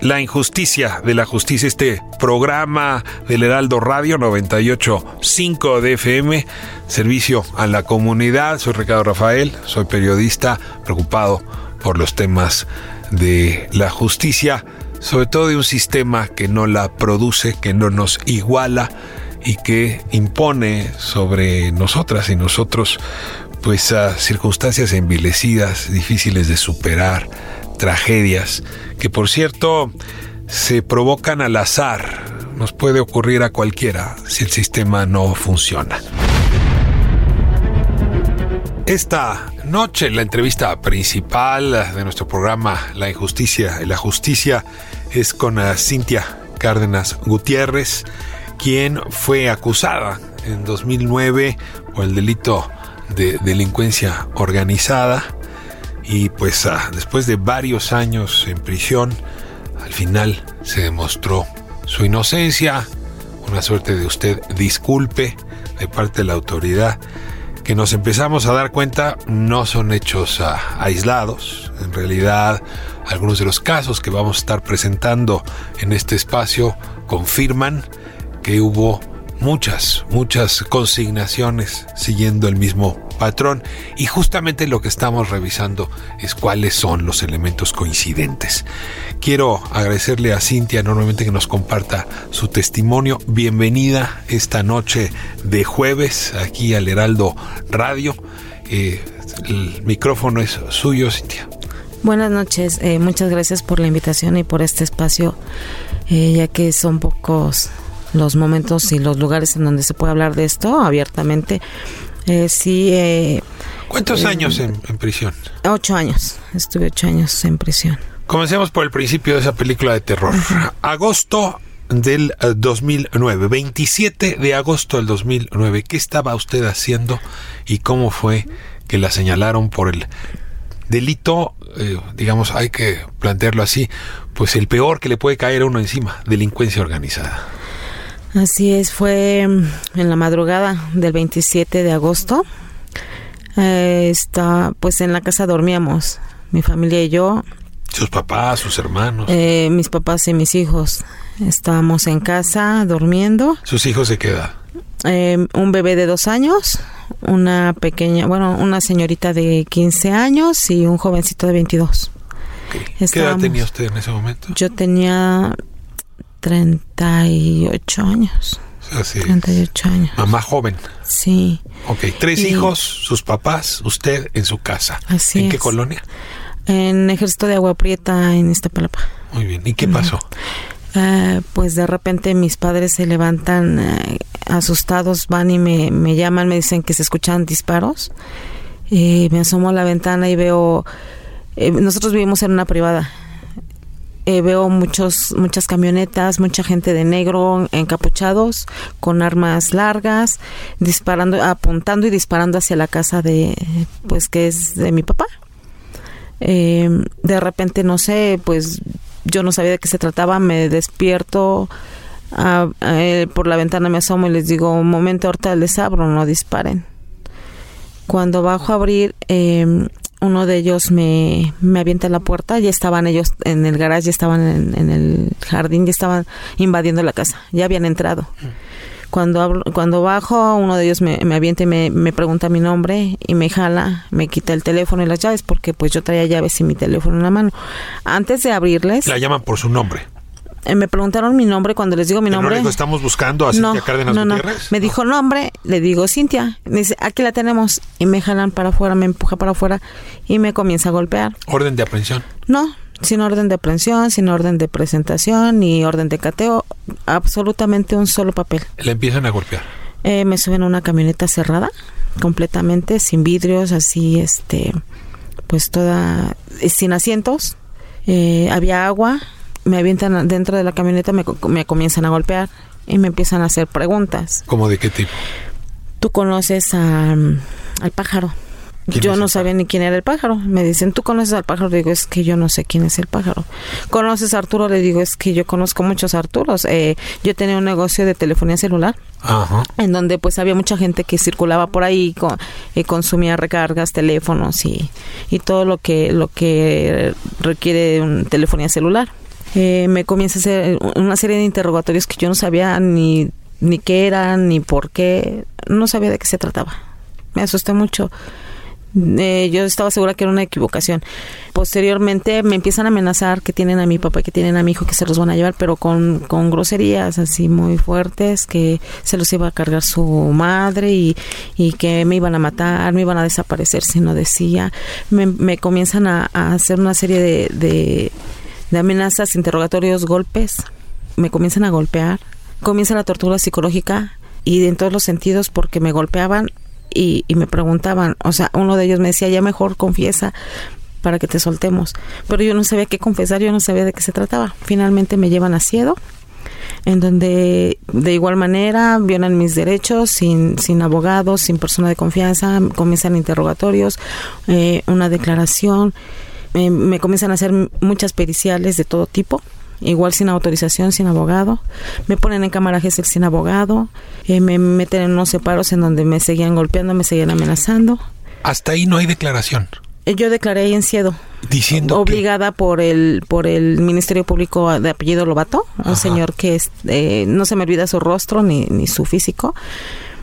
la injusticia de la justicia, este programa del Heraldo Radio 98.5 de FM, servicio a la comunidad. Soy Ricardo Rafael, soy periodista preocupado por los temas de la justicia, sobre todo de un sistema que no la produce, que no nos iguala y que impone sobre nosotras y nosotros pues circunstancias envilecidas, difíciles de superar, tragedias que por cierto se provocan al azar. Nos puede ocurrir a cualquiera si el sistema no funciona. Esta noche, la entrevista principal de nuestro programa La Injusticia y la Justicia es con Cintia Cárdenas Gutiérrez, quien fue acusada en 2009 por el delito de delincuencia organizada y pues ah, después de varios años en prisión, al final se demostró su inocencia, una suerte de usted disculpe de parte de la autoridad, que nos empezamos a dar cuenta no son hechos ah, aislados, en realidad algunos de los casos que vamos a estar presentando en este espacio confirman que hubo muchas, muchas consignaciones siguiendo el mismo patrón y justamente lo que estamos revisando es cuáles son los elementos coincidentes. Quiero agradecerle a Cintia enormemente que nos comparta su testimonio. Bienvenida esta noche de jueves aquí al Heraldo Radio. Eh, el micrófono es suyo, Cintia. Buenas noches, eh, muchas gracias por la invitación y por este espacio, eh, ya que son pocos los momentos y los lugares en donde se puede hablar de esto abiertamente. Eh, sí. Eh, ¿Cuántos eh, años en, prisión? Ocho años. Estuve ocho años en prisión. Comencemos por el principio de esa película de terror. Agosto del 2009, 27 de agosto del 2009. ¿Qué estaba usted haciendo y cómo fue que la señalaron por el delito, digamos, hay que plantearlo así, pues el peor que le puede caer a uno encima, delincuencia organizada? Así es, fue mm, en la madrugada del 27 de agosto. Eh, está, pues en la casa dormíamos, mi familia y yo. ¿Sus papás, sus hermanos? Eh, mis papás y mis hijos. Estábamos en casa durmiendo. ¿Sus hijos de qué edad? Eh, un bebé de dos años, una pequeña, bueno, una señorita de 15 años y un jovencito de 22. ¿Qué edad tenía usted en ese momento? Yo tenía 38 años. Así 38 años. Mamá joven. Sí. Ok, tres hijos, sus papás, usted en su casa. Así ¿En qué colonia? En Ejército de Agua Prieta, en Iztapalapa. Muy bien. ¿Y qué pasó? Eh, pues de repente mis padres se levantan eh, asustados, van y me, me, llaman, me dicen que se escuchan disparos. Y me asomo a la ventana y veo... Eh, nosotros vivimos en una privada eh, veo muchos, muchas camionetas, mucha gente de negro encapuchados, con armas largas, disparando, apuntando y disparando hacia la casa de, pues que es de mi papá. Em, de repente, no sé, pues yo no sabía de qué se trataba, me despierto, por la ventana me asomo y les digo, un momento, ahorita les abro, no disparen. Cuando bajo a abrir, eh, uno de ellos me, me avienta la puerta, ya estaban ellos en el garage, ya estaban en, el jardín, ya estaban invadiendo la casa, ya habían entrado. Cuando cuando bajo, uno de ellos me, me avienta y me, me pregunta mi nombre y me jala, me quita el teléfono y las llaves porque pues yo traía llaves y mi teléfono en la mano. Antes de abrirles, La llaman por su nombre. Eh, me preguntaron mi nombre cuando les digo mi no nombre. digo, estamos buscando a Cintia Cárdenas no, no. Gutiérrez. Me dijo nombre, le digo Cintia. Me dice, aquí la tenemos. Y me jalan para afuera, me empuja para afuera y me comienza a golpear. Orden de aprehensión. No, sin orden de aprehensión, sin orden de presentación, ni orden de cateo, absolutamente un solo papel. Le empiezan a golpear. Eh, me suben a una camioneta cerrada, completamente, sin vidrios, así, este, pues toda, eh, sin asientos. Eh, había agua, me avientan dentro de la camioneta, me, me comienzan a golpear y me empiezan a hacer preguntas. ¿Cómo de qué tipo? ¿Tú conoces a, mm, al pájaro? ¿Quién Yo no sabía ni quién era el pájaro. Me dicen, ¿tú conoces al pájaro? Le digo, es que yo no sé quién es el pájaro. ¿Conoces a Arturo? Le digo, es que yo conozco muchos Arturos. Eh, yo tenía un negocio de telefonía celular Ajá. en donde pues había mucha gente que circulaba por ahí con, y consumía recargas, teléfonos y, y todo lo que lo que requiere un telefonía celular. Eh, me comienza a hacer una serie de interrogatorios que yo no sabía ni ni qué eran ni por qué, no sabía de qué se trataba. Me asusté mucho. Eh, yo estaba segura que era una equivocación. Posteriormente me empiezan a amenazar que tienen a mi papá, que tienen a mi hijo, que se los van a llevar, pero con, con groserías así muy fuertes, que se los iba a cargar su madre y, y que me iban a matar, me iban a desaparecer si no decía. Me, comienzan a, hacer una serie de, de amenazas, interrogatorios, golpes. Me comienzan a golpear. Comienza la tortura psicológica y en todos los sentidos porque me golpeaban y, y me preguntaban, o sea, uno de ellos me decía, ya mejor confiesa para que te soltemos. Pero yo no sabía qué confesar, yo no sabía de qué se trataba. Finalmente me llevan a Ciedo, en donde de igual manera violan mis derechos sin, sin abogados, sin persona de confianza, comienzan interrogatorios, eh, una declaración, eh, me comienzan a hacer muchas periciales de todo tipo. Igual sin autorización, sin abogado. Me ponen en cámara Gesell sin abogado. eh, me meten en unos separos en donde me seguían golpeando, me seguían amenazando. Hasta ahí no hay declaración. Eh, Yo declaré ahí en Ciedo, Diciendo que- obligada por el por el Ministerio Público de apellido Lobato, un señor que es, eh, no se me olvida su rostro ni, ni su físico,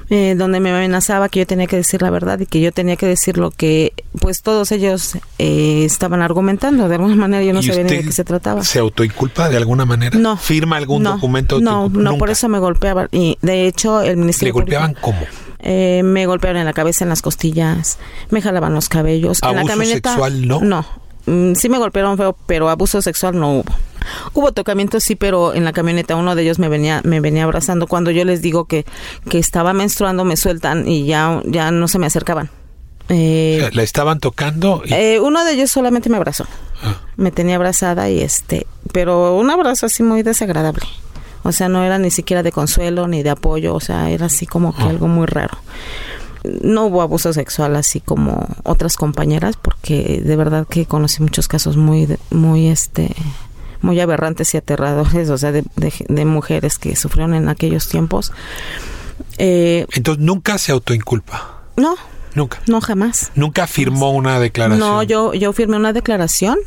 eh, donde me amenazaba que yo tenía que decir la verdad y que yo tenía que decir lo que pues todos ellos eh, estaban argumentando. De alguna manera yo no ¿Y sabía ni de qué se trataba. ¿Se autoinculpa de alguna manera? No. ¿Firma algún no, documento? No, no, por Nunca. eso me golpeaban. Y de hecho, el ¿Le Ministerio golpeaban Público- cómo? eh, me golpearon en la cabeza, en las costillas, me jalaban los cabellos. en la ¿Abuso camioneta, sexual no? No. Mm, sí me golpearon feo, pero abuso sexual no hubo. Hubo tocamientos sí, pero en la camioneta uno de ellos me venía me venía abrazando cuando yo les digo que, que estaba menstruando, me sueltan y ya ya no se me acercaban. Eh, La estaban tocando y eh, uno de ellos solamente me abrazó. Ah. Me tenía abrazada y este, pero un abrazo así muy desagradable. O sea, no era ni siquiera de consuelo ni de apoyo, o sea, era así como que Ah. algo muy raro. No hubo abuso sexual así como otras compañeras, porque de verdad que conocí muchos casos muy, muy, este, muy aberrantes y aterradores, o sea, de, de- de mujeres que sufrieron en aquellos tiempos. Eh, entonces nunca se autoinculpa. no, Nunca. no jamás. Nunca firmó una declaración. No, yo, yo firmé una declaración,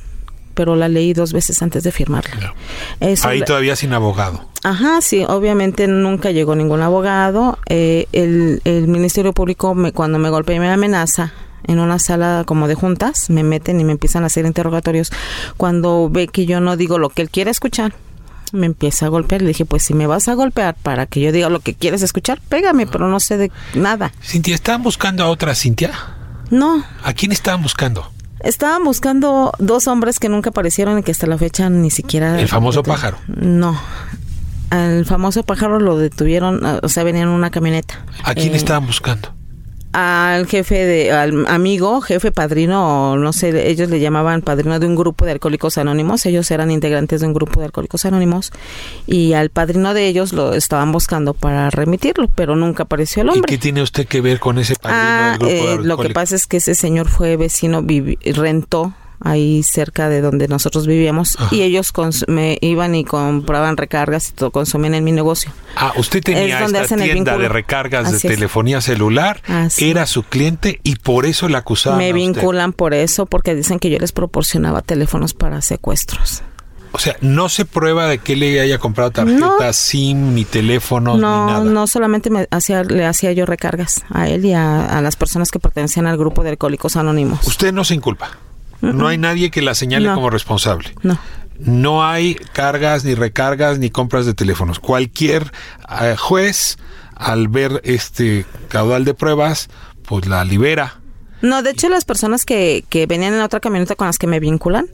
pero la leí dos veces antes de firmarla. Eso Ahí todavía sin abogado. Ajá, sí, obviamente nunca llegó ningún abogado. Eh, el, el Ministerio Público, me, cuando me golpea y me amenaza en una sala como de juntas, me meten y me empiezan a hacer interrogatorios. Cuando ve que yo no digo lo que él quiere escuchar, me empieza a golpear. Le dije, pues si me vas a golpear para que yo diga lo que quieres escuchar, pégame, pero no sé de nada. Cintia, ¿estaban buscando a otra Cintia? No, ¿A quién estaban buscando? Estaban buscando dos hombres que nunca aparecieron y que hasta la fecha ni siquiera... El famoso pájaro. No. Al famoso pájaro lo detuvieron, o sea, venía en una camioneta. ¿A quién Eh, estaban buscando? Al jefe de, al amigo, jefe padrino, o no sé, ellos le llamaban padrino de un grupo de alcohólicos anónimos, ellos eran integrantes de un grupo de alcohólicos anónimos, y al padrino de ellos lo estaban buscando para remitirlo, pero nunca apareció el ¿Y hombre. qué tiene usted que ver con ese padrino Ah, del grupo de eh, lo que pasa es que ese señor fue vecino, vivi- rentó ahí cerca de donde nosotros vivíamos Ajá. y ellos me iban y compraban recargas y todo consumían en mi negocio. Ah, usted tenía Es donde esta hacen tienda de recargas Así de es. telefonía celular, Así era su cliente y por eso le acusaban me a vinculan por eso porque dicen que yo les proporcionaba teléfonos para secuestros. O sea, no se prueba de que le haya comprado tarjetas SIM, ni teléfonos, no, ni nada. No, solamente me hacía, le hacía yo recargas a él y a, las personas que pertenecían al grupo de Alcohólicos Anónimos. Usted no se inculpa. No hay nadie que la señale como responsable. No. No hay cargas, ni recargas, ni compras de teléfonos. Cualquier eh, juez, al ver este caudal de pruebas, pues la libera no, de hecho las personas que, que venían en otra camioneta con las que me vinculan,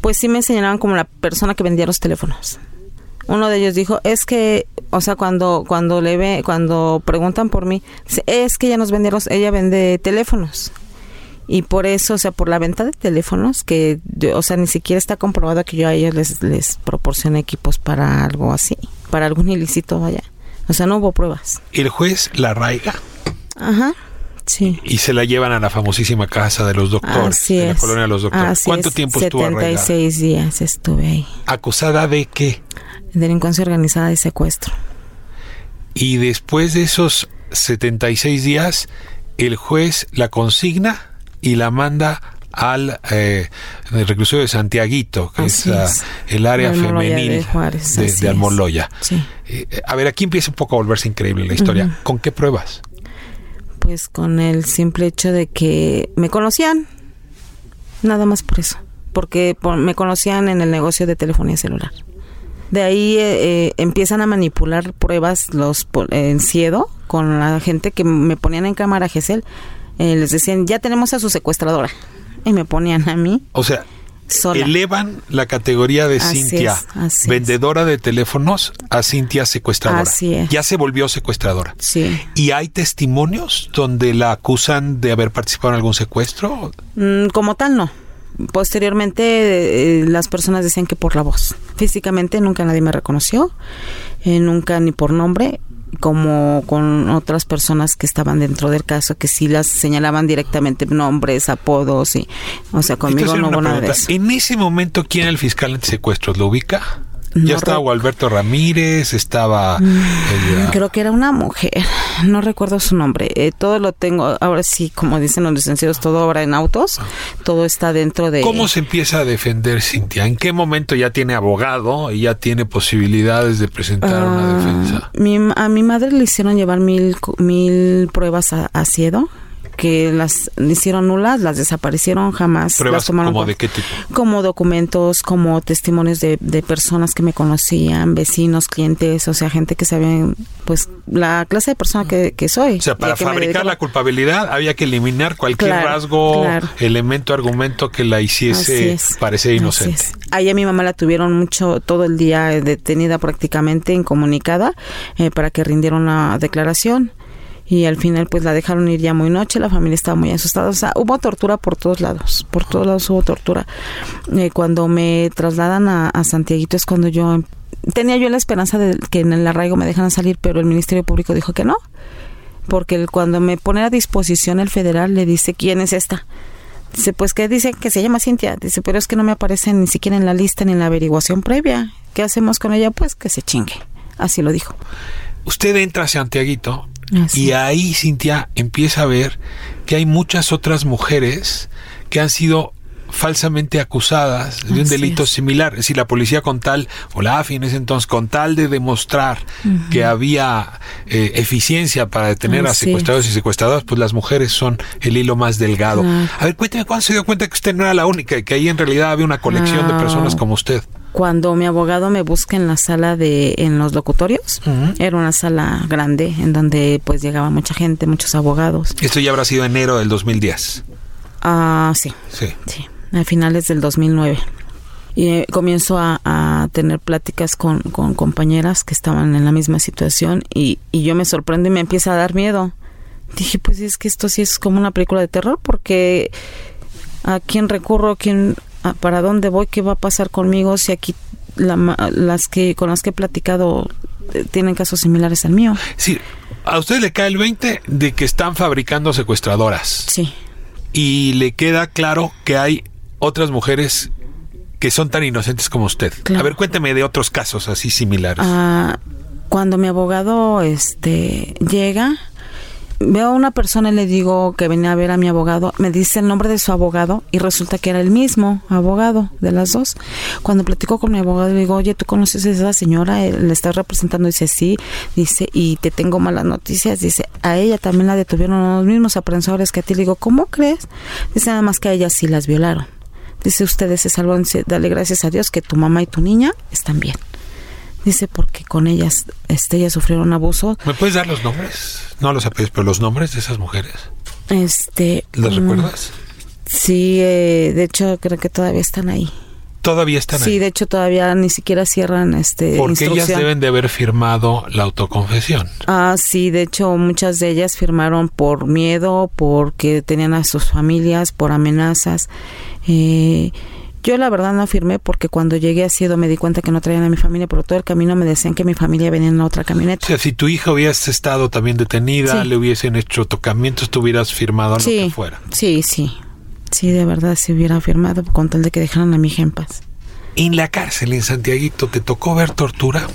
pues sí me señalaban como la persona que vendía los teléfonos. Uno de ellos dijo, es que, o sea, cuando cuando le ve, cuando preguntan por mí, es que ella nos vende ella vende teléfonos. Y por eso, o sea, por la venta de teléfonos, que, o sea, ni siquiera está comprobado que yo a ellos les, les proporcione equipos para algo así, para algún ilícito, vaya. O sea, no hubo pruebas. ¿El juez la arraiga? Ajá. Y se la llevan a la famosísima casa de los doctores, Así la colonia de los doctores. ¿Cuánto tiempo estuvo 76 días estuve ahí. ¿Acusada de qué? Delincuencia organizada y secuestro. Y después de esos 76 días, el juez la consigna y la manda al eh, reclusorio de Santiaguito, que es, el área femenil de, Juárez, de, Almoloya. Eh, a ver, aquí empieza un poco a volverse increíble la historia. ¿Con qué pruebas? pues con el simple hecho de que me conocían, nada más por eso, porque me conocían en el negocio de telefonía celular. De ahí eh, eh, empiezan a manipular pruebas los en Ciedo con la gente que me ponían en cámara Gesell. Eh, les decían, ya tenemos a su secuestradora. Y me ponían a mí. O sea, elevan la categoría de Cintia, vendedora de teléfonos, a Cintia secuestradora. Así es. Ya se volvió secuestradora. Sí. ¿Y hay testimonios donde la acusan de haber participado en algún secuestro? Mm, como tal, no. Posteriormente, eh, las personas decían que por la voz. Físicamente nunca nadie me reconoció, eh, nunca ni por nombre como con otras personas que estaban dentro del caso que sí las señalaban directamente nombres, apodos y o sea, conmigo no hubo nada de eso. En ese momento quién era el fiscal secuestros? ¿Lo ubica? Ya estaba Alberto Ramírez, estaba... Mm, creo que era una mujer, no recuerdo su nombre. Eh, todo lo tengo, ahora sí, como dicen los licenciados, todo obra en autos, todo está dentro de... ¿Cómo se empieza a defender Cintia? ¿En qué momento ya tiene abogado y ya tiene posibilidades de presentar una ah, defensa? a mi madre le hicieron llevar mil, mil pruebas a, a Ciedo que las hicieron nulas, las desaparecieron, jamás las tomaron. ¿Como de qué tipo? Como documentos, como testimonios de, de personas que me conocían, vecinos, clientes, o sea, gente que sabían, pues, la clase de persona que, que soy. O sea, para fabricar la culpabilidad había que eliminar cualquier rasgo, elemento, argumento que la hiciese parecer inocente. Ahí a mi mamá la tuvieron mucho, todo el día detenida prácticamente, incomunicada, eh, para que rindiera una declaración y al final pues la dejaron ir ya muy noche, la familia estaba muy asustada, o sea, hubo tortura por todos lados, por todos lados hubo tortura. Eh, cuando me trasladan a, a Santiaguito es cuando yo em, tenía yo la esperanza de que en el arraigo me dejaran salir, pero el Ministerio Público dijo que no, porque cuando me pone a disposición el federal le dice, ¿quién es esta? Dice, pues que dice que se llama Cintia. Dice, pero es que no me aparece ni siquiera en la lista ni en la averiguación previa. ¿Qué hacemos con ella? Pues que se chingue. Así lo dijo. Usted entra a Santiaguito y ahí, Cintia, empieza a ver que hay muchas otras mujeres que han sido falsamente acusadas de un delito similar. Es decir, la policía con tal, o la AFI en ese entonces, con tal de demostrar que había eh, eficiencia para detener a secuestrados y secuestradoras, pues las mujeres son el hilo más delgado. A ver, cuénteme, ¿cuándo se dio cuenta que usted no era la única y que ahí en realidad había una colección de personas como usted? Cuando mi abogado me busca en la sala de en los locutorios era una sala grande en donde pues llegaba mucha gente muchos abogados. Esto ya habrá sido enero del 2010 ah sí. Sí. Sí a finales del 2009 y eh, comienzo a, tener pláticas con, con, compañeras que estaban en la misma situación y, y yo me sorprendo y me empieza a dar miedo. Dije pues es que esto sí es como una película de terror porque a quién recurro, quién para dónde voy, qué va a pasar conmigo si aquí las que con las que he platicado eh, tienen casos similares al mío. Sí, a usted le cae el 20 de que están fabricando secuestradoras. Sí. Y le queda claro que hay otras mujeres que son tan inocentes como usted. A ver, cuénteme de otros casos así similares. Ah, cuando mi abogado este llega, veo a una persona y le digo que venía a ver a mi abogado, me dice el nombre de su abogado y resulta que era el mismo abogado de las dos. Cuando platico con mi abogado le digo, oye, ¿tú conoces a esa señora? ¿Le estás representando? Dice, sí. Dice, y te tengo malas noticias. Dice, a ella también la detuvieron los mismos aprensores que a ti. Le digo, ¿cómo crees? Dice, nada más que a ella sí las violaron. Dice, ustedes se salvan, dale gracias a Dios que tu mamá y tu niña están bien. Dice, porque con ellas, este, ellas sufrieron abuso. ¿Me puedes dar los nombres? No los apellidos, pero los nombres de esas mujeres. Este. ¿Las recuerdas? Sí, eh, de hecho creo que todavía están ahí. Todavía están ahí. Sí, de hecho todavía ni siquiera cierran este. Porque ellas deben de haber firmado la autoconfesión. Ah, sí, de hecho muchas de ellas firmaron por miedo, porque tenían a sus familias, por amenazas. Eh, yo la verdad no firmé porque cuando llegué a Siedo me di cuenta que no traían a mi familia, pero todo el camino me decían que mi familia venía en la otra camioneta. O sea, si tu hija hubiese estado también detenida, le hubiesen hecho tocamientos, tú hubieras firmado lo que fuera. Sí, sí. Sí, de verdad, si hubiera firmado con tal de que dejaran a mi hija en paz. En la cárcel en Santiaguito, ¿te tocó ver tortura?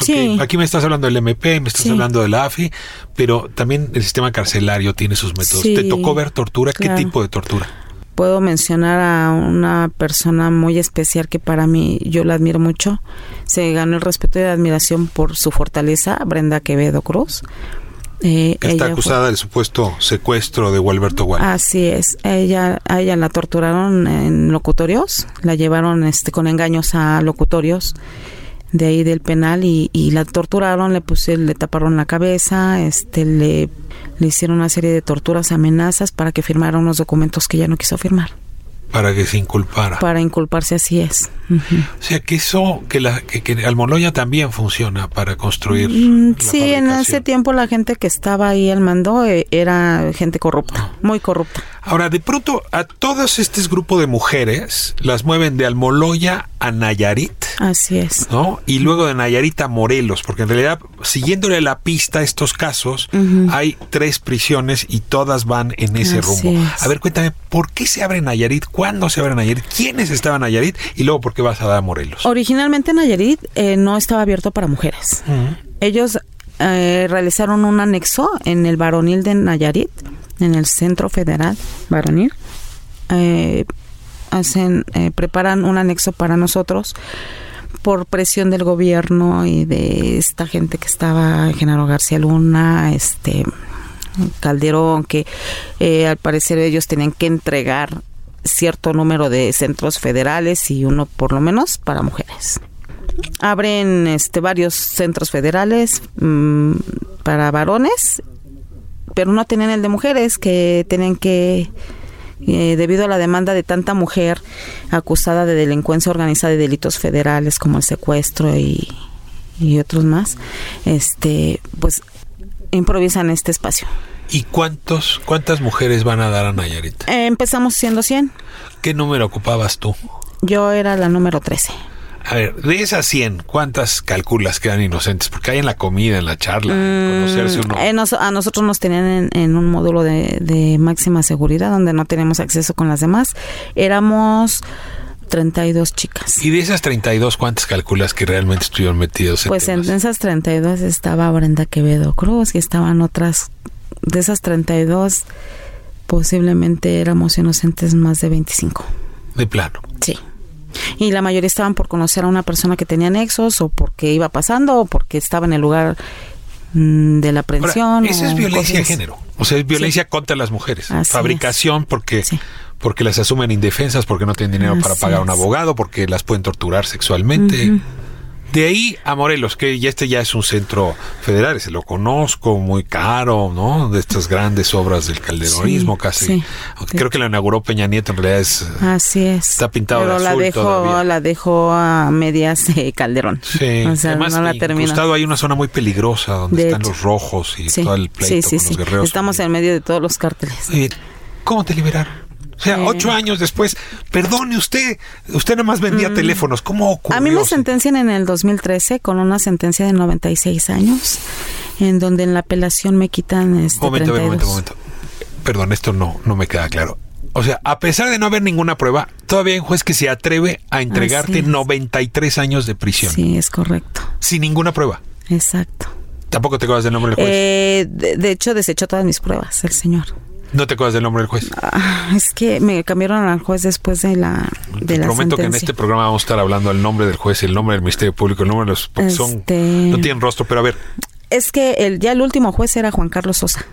sí. Aquí me estás hablando del MP, me estás hablando de la AFI, pero también el sistema carcelario tiene sus métodos. ¿Te tocó ver tortura? ¿Qué tipo de tortura? Puedo mencionar a una persona muy especial que para mí yo la admiro mucho. Se ganó el respeto y la admiración por su fortaleza, Brenda Quevedo Cruz. Eh, está acusada del supuesto secuestro de Gualberto Gual. Así es. Ella, a ella la torturaron en locutorios, la llevaron este, con engaños a locutorios de ahí del penal y, la torturaron, le puse, le taparon la cabeza, este, le, le hicieron una serie de torturas, amenazas para que firmara unos documentos que ya no quiso firmar. Para que se inculpara. Para inculparse, así es. O sea, que eso, que, la, que, que Almoloya también funciona para construir. Mm, sí, en ese tiempo la gente que estaba ahí al mando eh, era gente corrupta, muy corrupta. Ahora, de pronto, a todos estos grupos de mujeres las mueven de Almoloya a Nayarit. Así es. ¿No? Y luego de Nayarit a Morelos, porque en realidad, siguiéndole la pista a estos casos, hay tres prisiones y todas van en ese rumbo. A ver, cuéntame, ¿por qué se abre Nayarit? ¿Cuándo se abre Nayarit? ¿Quiénes estaban en Nayarit? Y luego, ¿por qué vas a dar a Morelos? Originalmente Nayarit eh, no estaba abierto para mujeres. Ellos eh, realizaron un anexo en el varonil de Nayarit en el Centro Federal Varonil. Eh, hacen, eh, preparan un anexo para nosotros por presión del gobierno y de esta gente que estaba, Genaro García Luna, este Calderón, que eh, al parecer ellos tenían que entregar cierto número de centros federales y uno por lo menos para mujeres. Abren este varios centros federales mm, para varones pero no tenían el de mujeres, que tenían que, eh, debido a la demanda de tanta mujer acusada de delincuencia organizada y delitos federales como el secuestro y, y otros más, este, pues improvisan este espacio. ¿Y cuántos, cuántas mujeres van a dar a Nayarit? Eh, empezamos siendo 100. ¿Qué número ocupabas tú? Yo era la número 13. A ver, de esas 100, ¿cuántas calculas quedan inocentes? Porque hay en la comida, en la charla, conocerse uno. Eh, a nosotros nos tenían en, un módulo de, máxima seguridad donde no tenemos acceso con las demás. Éramos 32 chicas. ¿Y de esas 32 cuántas calculas que realmente estuvieron metidos en Pues en esas 32 estaba Brenda Quevedo Cruz y estaban otras, de esas 32 posiblemente éramos inocentes más de 25. De plano. Sí y la mayoría estaban por conocer a una persona que tenía nexos o porque iba pasando o porque estaba en el lugar mm, de la aprehensión. Esa es violencia de género, o sea, es violencia contra las mujeres. Fabricación porque porque las asumen indefensas, porque no tienen dinero para pagar un abogado, porque las pueden torturar sexualmente. De ahí a Morelos, que ya este ya es un centro federal, se lo conozco, muy caro, ¿no? De estas grandes obras del calderonismo, casi. creo que la inauguró Peña Nieto, en realidad es. Así es. Está pintado Pero de la dejó, la dejó a medias Calderón. Sí. O sea, Además, no la terminó. hay una zona muy peligrosa donde están los rojos y todo el pleito con los guerreros. Estamos en medio de todos los cárteles. ¿Cómo te liberaron? O sea, ocho años después, perdone usted, usted nada más vendía mm. teléfonos. ¿Cómo ocurrió? A mí me sentencian en el 2013 con una sentencia de 96 años, en donde en la apelación me quitan este momento, momento, momento. Perdón, esto no, no me queda claro. O sea, a pesar de no haber ninguna prueba, todavía hay un juez que se atreve a entregarte 93 años de prisión. Sí, es correcto. Sin ninguna prueba. Exacto. Tampoco te acuerdas del nombre del juez. Eh, de, de hecho, desechó todas mis pruebas, el señor. No te acuerdas del nombre del juez. Ah, es que me cambiaron al juez después de la de la Prometo que en este programa vamos a estar hablando del nombre del juez, el nombre del Ministerio Público, el nombre de los... porque son, Este- no tienen rostro, pero a ver, Es que el, ya el último juez era Juan Carlos Sosa.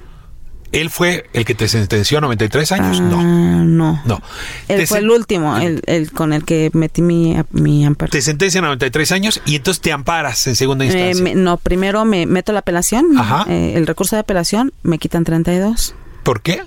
¿él fue el que te sentenció a 93 años? Ah, no, no. no. Él Te fue el último, el, el con el que metí mi, mi amparo. Te sentencian a 93 años y entonces te amparas en segunda Eh, instancia. me- no, primero me meto la apelación, Ajá. eh, el recurso de apelación, me quitan 32. ¿Por qué?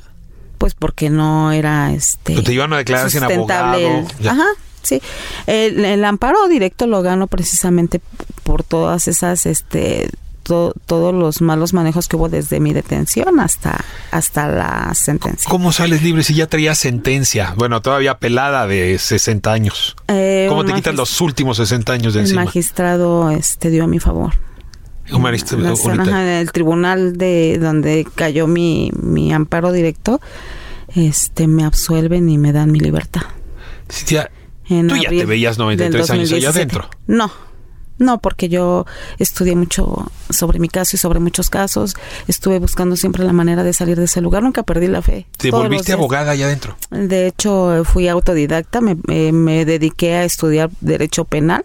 Pues porque no era este. Pues te llevan a declarar sin abogado, el- ajá, sí. El, el amparo directo lo gano precisamente por todas esas, este, to- todos los malos manejos que hubo desde mi detención hasta, hasta la sentencia. ¿Cómo sales libre si ya traías sentencia? Bueno, todavía pelada de 60 años. Eh, ¿Cómo te quitan magis- los últimos 60 años de El encima? magistrado este, dio a mi favor. Un marista- La- tribunal de donde cayó mi, mi amparo directo, este me absuelven y me dan mi libertad. Tú ya te veías del 93 años allá 2017. adentro. No, no, porque yo estudié mucho sobre mi caso y sobre muchos casos. Estuve buscando siempre la manera de salir de ese lugar. Nunca perdí la fe. te Todos volviste abogada allá adentro. De hecho, fui autodidacta. Me, eh, me dediqué a estudiar derecho penal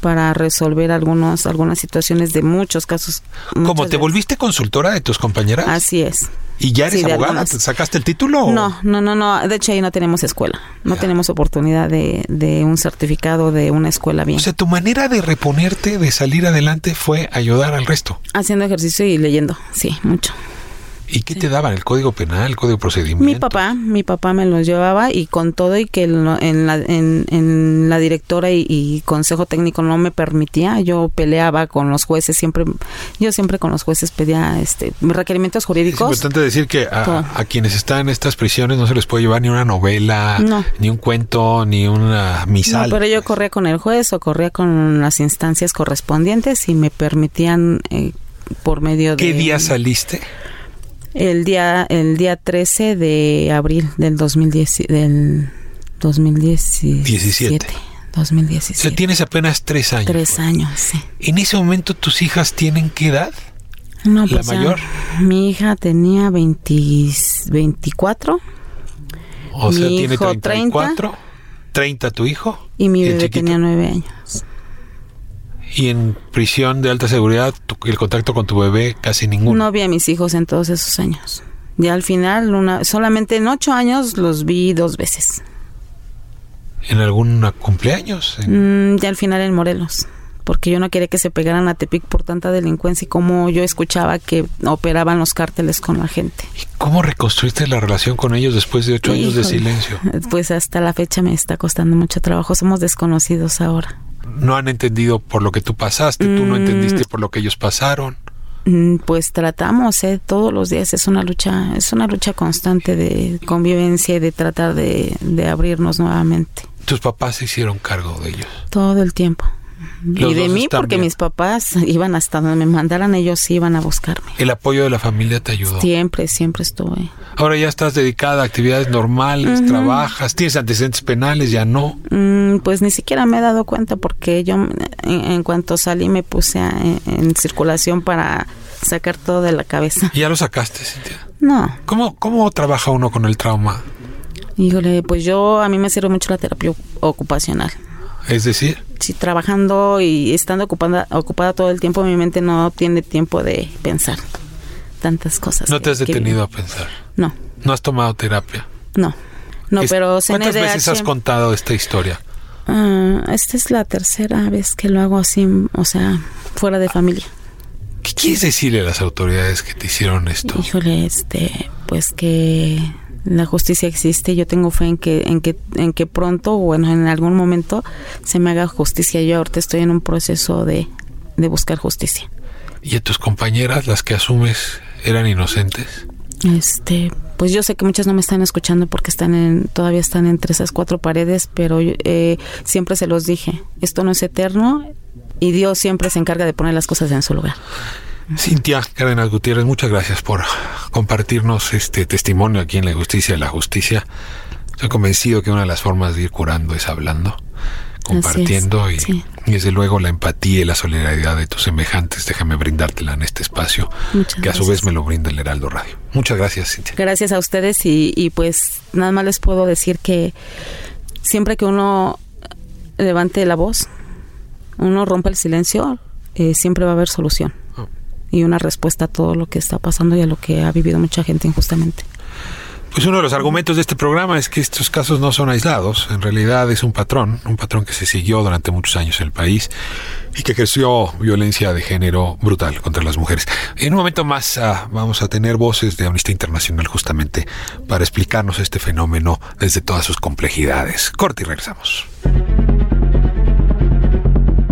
para resolver algunos, algunas situaciones de muchos casos. ¿Cómo muchas te veces. volviste consultora de tus compañeras? Así es. ¿Y ya eres sí, abogada? algunas. ¿Te ¿Sacaste el título? o- No, no, no, no. De hecho, ahí no tenemos escuela. No tenemos oportunidad de, de un certificado de una escuela bien. O sea, tu manera de reponerte, de salir adelante, fue ayudar al resto. Haciendo ejercicio y leyendo. Sí, mucho. ¿Y qué te daban? ¿El código penal? ¿El código procedimiento? Mi papá, mi papá me los llevaba y con todo y que en, la, en, en la directora y, y consejo técnico no me permitía, yo peleaba con los jueces, siempre, yo siempre con los jueces pedía este requerimientos Es jurídicos. importante decir que a, a quienes están en estas prisiones no se les puede llevar ni una novela, No. ni un cuento, ni una No, misal. pero yo corría con el juez o corría con las instancias correspondientes y me permitían eh, por medio de ¿Qué día saliste? El día el día 13 de abril del 2010 del 2017 17. 2017 O sea, tienes apenas tres años. Tres años, sí. En ese momento, ¿tus hijas tienen qué edad? No, ¿La pues ya, mayor? mi hija tenía 20 24 O sea, Mi tiene hijo, 34. 30 tu hijo. y mi bebé chiquito? tenía 9 años. Y en prisión de alta seguridad, tu- el contacto con tu bebé casi ninguno. No vi a mis hijos en todos esos años. Ya al final, una, solamente en ocho años los vi dos veces. ¿En algún cumpleaños? Mm, ya al final en Morelos. Porque yo no quería que se pegaran a Tepic por tanta delincuencia y como yo escuchaba que operaban los cárteles con la gente. ¿Y ¿Cómo reconstruiste la relación con ellos después de ocho años de silencio? Pues hasta la fecha me está costando mucho trabajo. Somos desconocidos ahora. No han entendido por lo que tú pasaste, tú no Mm. entendiste por lo que ellos pasaron. Mm, Pues tratamos, ¿eh? todos los días es una lucha, es una lucha constante de convivencia y de tratar de, de abrirnos nuevamente, Tus papás se hicieron cargo de ellos. todo el tiempo. Los y de mí, porque bien. mis papás iban hasta donde me mandaran, ellos iban a buscarme. El apoyo de la familia te ayudó. Siempre, siempre estuve. Ahora ya estás dedicada a actividades normales, trabajas, tienes antecedentes penales, ya no. Mm, Pues ni siquiera me he dado cuenta porque yo en, en cuanto salí me puse a- en, en circulación para sacar todo de la cabeza. Ya lo sacaste, Cintia. No, ¿Cómo, ¿Cómo trabaja uno con el trauma? híjole, pues yo a mí me sirve mucho la terapia ocupacional. Es decir, Sí, trabajando y estando ocupada, ocupada todo el tiempo, mi mente no tiene tiempo de pensar tantas cosas. no que- te has que detenido vivo. a pensar. No, No has tomado terapia. no, no, Es- pero ¿Cuántas veces has contado esta historia? ah, esta es la tercera vez que lo hago así, o sea, fuera de familia. ¿Qué quieres decirle a las autoridades que te hicieron esto? Híjole, este, pues que la justicia existe. Yo tengo fe en que, en que, en que pronto, bueno, en algún momento se me haga justicia. Yo ahorita estoy en un proceso de, de buscar justicia. ¿Y a tus compañeras, las que asumes, eran inocentes? Este, pues yo sé que muchas no me están escuchando porque están en, todavía están entre esas cuatro paredes, pero eh, siempre se los dije, esto no es eterno y Dios siempre se encarga de poner las cosas en su lugar. Cintia Cárdenas Gutiérrez, muchas gracias por compartirnos este testimonio aquí en La Justicia de la Justicia. Estoy convencido que una de las formas de ir curando es hablando. compartiendo y, desde luego la empatía y la solidaridad de tus semejantes. Déjame brindártela en este espacio, que a su vez me lo brinda el Heraldo Radio. Muchas gracias, Cintia. Gracias a ustedes y, y pues nada más les puedo decir que siempre que uno levante la voz, uno rompe el silencio, eh, siempre va a haber solución oh. Y una respuesta a todo lo que está pasando y a lo que ha vivido mucha gente injustamente. Pues uno de los argumentos de este programa es que estos casos no son aislados, en realidad es un patrón, un patrón que se siguió durante muchos años en el país y que creció violencia de género brutal contra las mujeres. En un momento más ah, vamos a tener voces de Amnistía Internacional justamente para explicarnos este fenómeno desde todas sus complejidades. Corte y regresamos.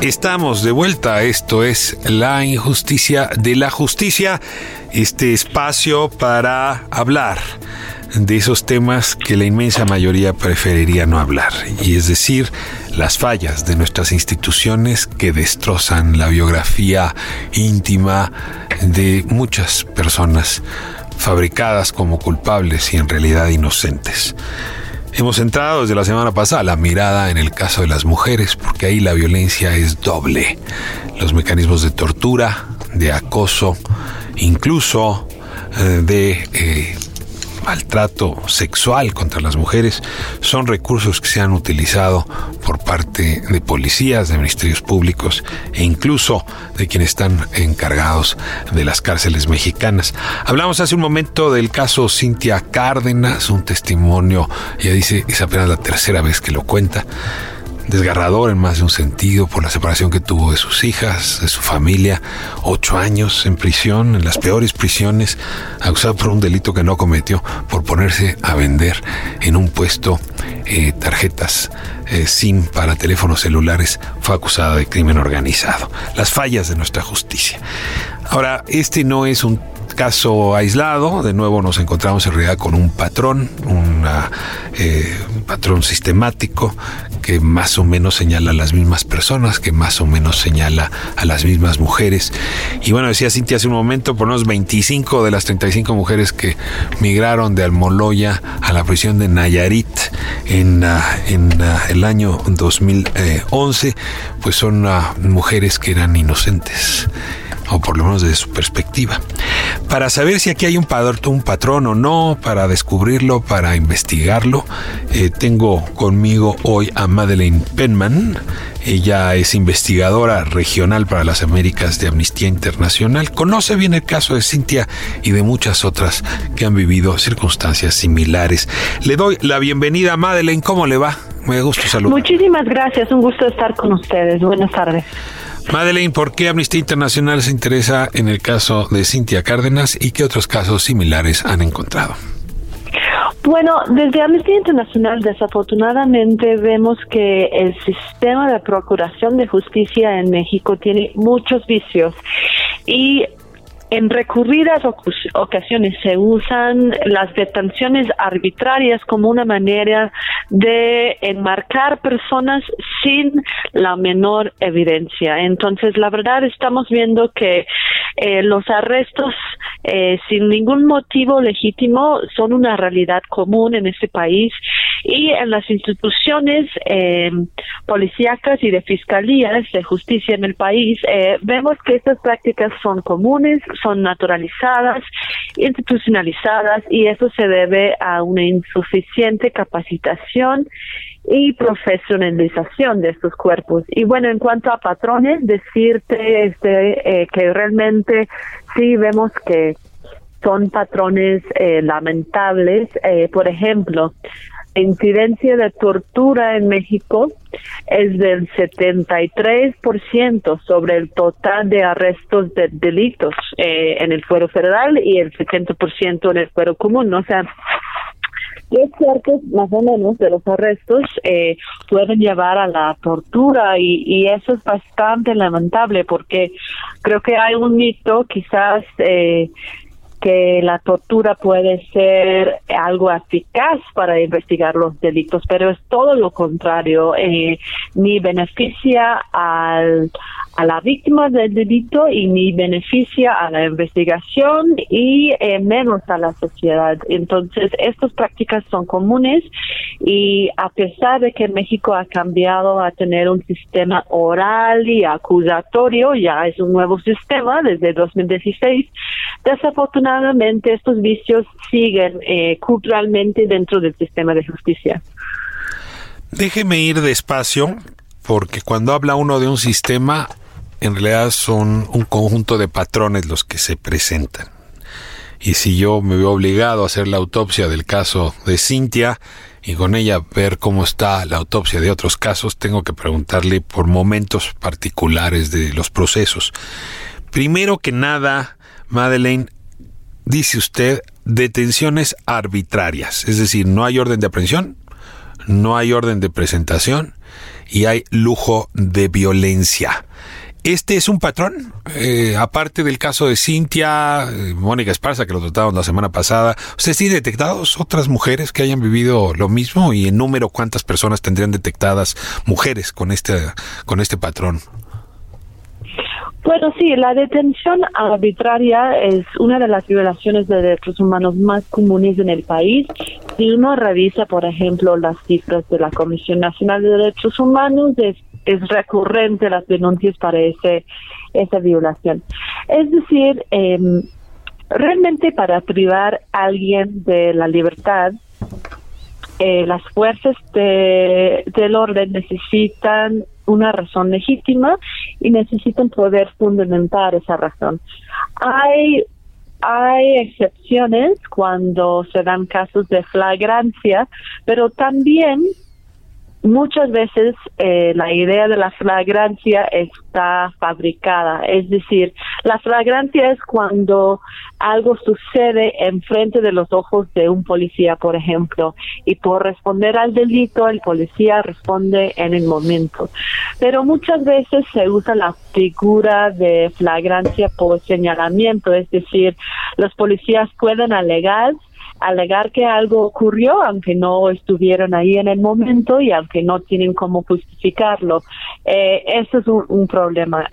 Estamos de vuelta, esto es La injusticia de la justicia, este espacio para hablar de esos temas que la inmensa mayoría preferiría no hablar, y es decir, las fallas de nuestras instituciones que destrozan la biografía íntima de muchas personas fabricadas como culpables y en realidad inocentes. Hemos entrado desde la semana pasada la mirada en el caso de las mujeres, porque ahí la violencia es doble. Los mecanismos de tortura, de acoso, incluso eh, de eh, maltrato sexual contra las mujeres son recursos que se han utilizado por parte de policías, de ministerios públicos e incluso de quienes están encargados de las cárceles mexicanas. Hablamos hace un momento del caso Cintia Cárdenas, un testimonio, ya dice, es apenas la tercera vez que lo cuenta desgarrador en más de un sentido por la separación que tuvo de sus hijas, de su familia, ocho años en prisión, en las peores prisiones, acusado por un delito que no cometió, por ponerse a vender en un puesto eh, tarjetas eh, SIM para teléfonos celulares, fue acusada de crimen organizado. Las fallas de nuestra justicia. Ahora, este no es un caso aislado, de nuevo nos encontramos en realidad con un patrón, eh, un patrón sistemático que más o menos señala a las mismas personas, que más o menos señala a las mismas mujeres. Y bueno, decía Cintia hace un momento, por unos 25 de las 35 mujeres que migraron de Almoloya a la prisión de Nayarit en, ah, en ah, el año 2011, pues son ah, mujeres que eran inocentes o por lo menos desde su perspectiva. Para saber si aquí hay un, patrón, o no, para descubrirlo, para investigarlo, eh, tengo conmigo hoy a Madeleine Penman. Ella es investigadora regional para las Américas de Amnistía Internacional. Conoce bien el caso de Cintia y de muchas otras que han vivido circunstancias similares. Le doy la bienvenida a Madeleine. ¿Cómo le va? Me gusto saludar. Muchísimas gracias. Un gusto estar con ustedes. Buenas tardes. Madeleine, ¿por qué Amnistía Internacional se interesa en el caso de Cintia Cárdenas y qué otros casos similares han encontrado? Bueno, desde Amnistía Internacional desafortunadamente vemos que el sistema de procuración de justicia en México tiene muchos vicios y en recurridas ocasiones se usan las detenciones arbitrarias como una manera de enmarcar personas sin la menor evidencia. Entonces, la verdad estamos viendo que eh, los arrestos eh, sin ningún motivo legítimo son una realidad común en este país y en las instituciones eh, policíacas y de fiscalías de justicia en el país eh, vemos que estas prácticas son comunes, son naturalizadas, institucionalizadas y eso se debe a una insuficiente capacitación y profesionalización de estos cuerpos. Y bueno, en cuanto a patrones, decirte este, eh, que realmente sí vemos que son patrones eh, lamentables. Eh, por ejemplo, incidencia de tortura en México es del 73% sobre el total de arrestos de delitos eh, en el fuero federal y el 70% en el fuero común. O sea, tres cuartos más o menos de los arrestos eh, pueden llevar a la tortura y, y, eso es bastante lamentable porque creo que hay un mito quizás eh, que la tortura puede ser algo eficaz para investigar los delitos, pero es todo lo contrario, eh, ni beneficia al, a la víctima del delito y ni beneficia a la investigación y eh, menos a la sociedad. Entonces, estas prácticas son comunes y a pesar de que México ha cambiado a tener un sistema oral y acusatorio, ya es un nuevo sistema desde 2016, desafortunadamente estos vicios siguen eh, culturalmente dentro del sistema de justicia. Déjeme ir despacio, porque cuando habla uno de un sistema, en realidad son un conjunto de patrones los que se presentan. Y si yo me veo obligado a hacer la autopsia del caso de Cintia y con ella ver cómo está la autopsia de otros casos, tengo que preguntarle por momentos particulares de los procesos. Primero que nada, Madeleine, dice usted detenciones arbitrarias, es decir, no hay orden de aprehensión, no hay orden de presentación y hay lujo de violencia. Este es un patrón, eh, aparte del caso de Cintia, eh, Mónica Esparza, que lo tratamos la semana pasada. ¿Ustedes tienen detectados otras mujeres que hayan vivido lo mismo? Y en número, ¿cuántas personas tendrían detectadas mujeres con este, con este patrón? Bueno, sí, la detención arbitraria es una de las violaciones de derechos humanos más comunes en el país. Si uno revisa, por ejemplo, las cifras de la Comisión Nacional de Derechos Humanos, es es recurrente las denuncias para ese, esa violación. Es decir, em, realmente para privar a alguien de la libertad, eh, las fuerzas de, del orden necesitan una razón legítima y necesitan poder fundamentar esa razón. Hay hay excepciones cuando se dan casos de flagrancia, pero también muchas veces eh, la idea de la flagrancia está fabricada, es decir, la flagrancia es cuando algo sucede enfrente de los ojos de un policía, por ejemplo, y por responder al delito el policía responde en el momento. Pero muchas veces se usa la figura de flagrancia por señalamiento, es decir, los policías pueden alegar alegar que algo ocurrió, aunque no estuvieron ahí en el momento y aunque no tienen cómo justificarlo. Eh, eso es un, problema.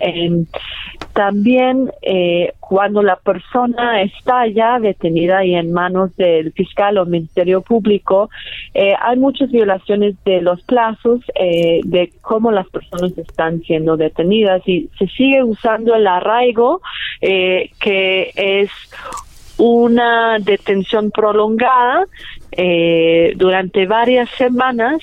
también eh, cuando la persona está ya detenida y en manos del fiscal o ministerio público, eh, hay muchas violaciones de los plazos de cómo las personas están siendo detenidas y se sigue usando el arraigo que es una detención prolongada eh, durante varias semanas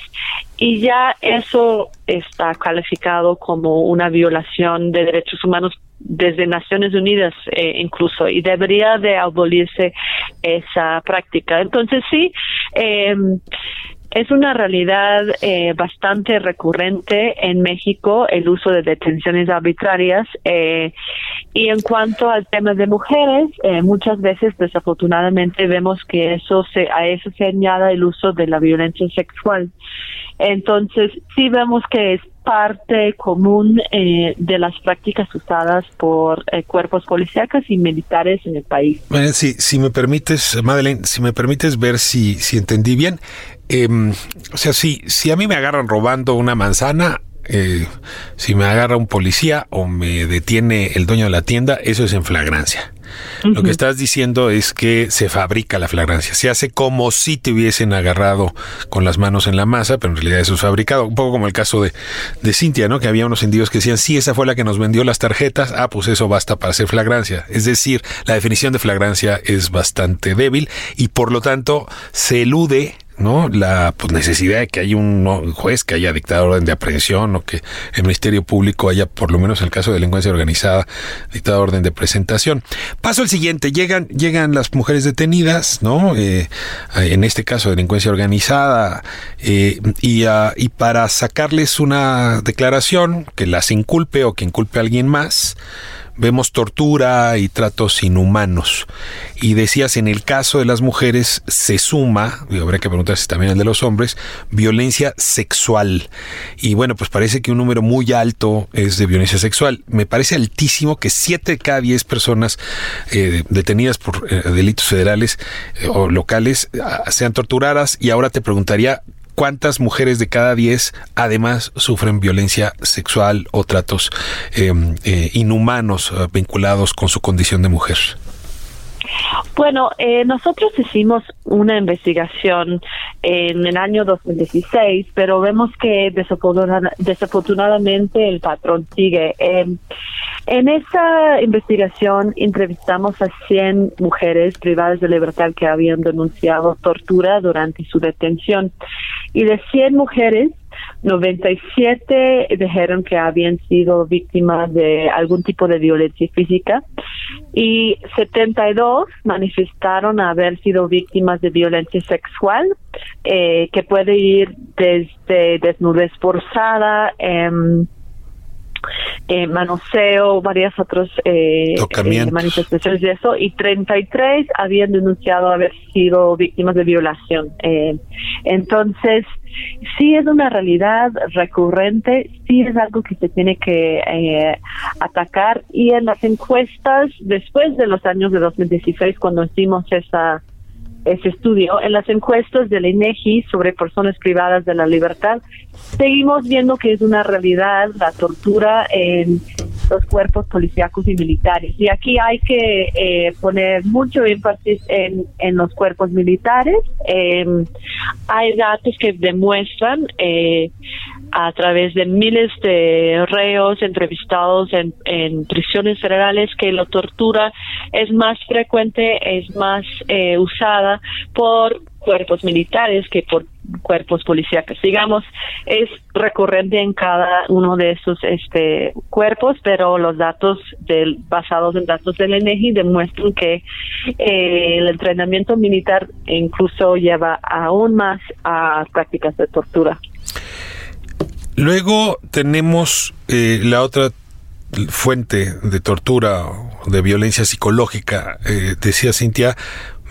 y ya eso está calificado como una violación de derechos humanos desde Naciones Unidas eh, incluso y debería de abolirse esa práctica. Entonces sí, eh, es una realidad eh, bastante recurrente en México el uso de detenciones arbitrarias eh, y en cuanto al tema de mujeres, eh, muchas veces desafortunadamente vemos que eso se, a eso se añade el uso de la violencia sexual. Entonces sí vemos que es parte común eh, de las prácticas usadas por eh, cuerpos policíacos y militares en el país. si, si me permites, Madeleine, si me permites ver si, si entendí bien, em, o sea, si, si a mí me agarran robando una manzana, eh, si me agarra un policía o me detiene el dueño de la tienda, eso es en flagrancia. Lo que estás diciendo es que se fabrica la flagrancia. Se hace como si te hubiesen agarrado con las manos en la masa, pero en realidad eso es fabricado. Un poco como el caso de, de Cintia, ¿no? Que había unos individuos que decían, sí, esa fue la que nos vendió las tarjetas. Ah, pues eso basta para hacer flagrancia. Es decir, la definición de flagrancia es bastante débil y por lo tanto se elude ¿no? La pues, necesidad de que haya un juez que haya dictado orden de aprehensión o que el Ministerio Público haya, por lo menos en el caso de delincuencia organizada, dictado orden de presentación. Paso al siguiente, llegan, llegan las mujeres detenidas, ¿no? Eh, en este caso delincuencia organizada, eh, y, uh, y para sacarles una declaración que las inculpe o que inculpe a alguien más, vemos tortura y tratos inhumanos. Y decías, en el caso de las mujeres se suma, y habría que preguntar si también el de los hombres, violencia sexual. Y bueno, pues parece que un número muy alto es de violencia sexual. Me parece altísimo que 7 de cada 10 personas eh, detenidas por eh, delitos federales eh, o locales ah, sean torturadas. Y ahora te preguntaría, cuántas mujeres de cada 10 además sufren violencia sexual o tratos em, eh, inhumanos eh, vinculados con su condición de mujer. Bueno, eh, nosotros hicimos una investigación en el año 2016, pero vemos que desafortunadamente el patrón sigue. Em, en esa investigación entrevistamos a 100 mujeres privadas de libertad que habían denunciado tortura durante su detención. Y de 100 mujeres, 97 dijeron que habían sido víctimas de algún tipo de violencia física y 72 manifestaron haber sido víctimas de violencia sexual, eh, que puede ir desde desnudez forzada, eh, eh, manoseo, varias otras eh, eh, manifestaciones de eso, y 33 habían denunciado haber sido víctimas de violación. Eh, entonces, sí es una realidad recurrente, sí es algo que se tiene que eh, atacar, y en las encuestas, después de los años de 2016, cuando hicimos esa ese estudio, en las encuestas del INEGI sobre personas privadas de la libertad, seguimos viendo que es una realidad la tortura en los cuerpos policíacos y militares. Y aquí hay que eh, poner mucho énfasis en, en los cuerpos militares. Eh, hay datos que demuestran eh, a través de miles de reos entrevistados en, prisiones federales que la tortura es más frecuente, es más eh, usada por cuerpos militares que por cuerpos policíacos. Digamos, es recurrente en cada uno de esos este, cuerpos, pero los datos del, basados en datos del ENEGI demuestran que eh, el entrenamiento militar incluso lleva aún más a prácticas de tortura. Luego tenemos eh, la otra fuente de tortura, de violencia psicológica, eh, decía Cintia,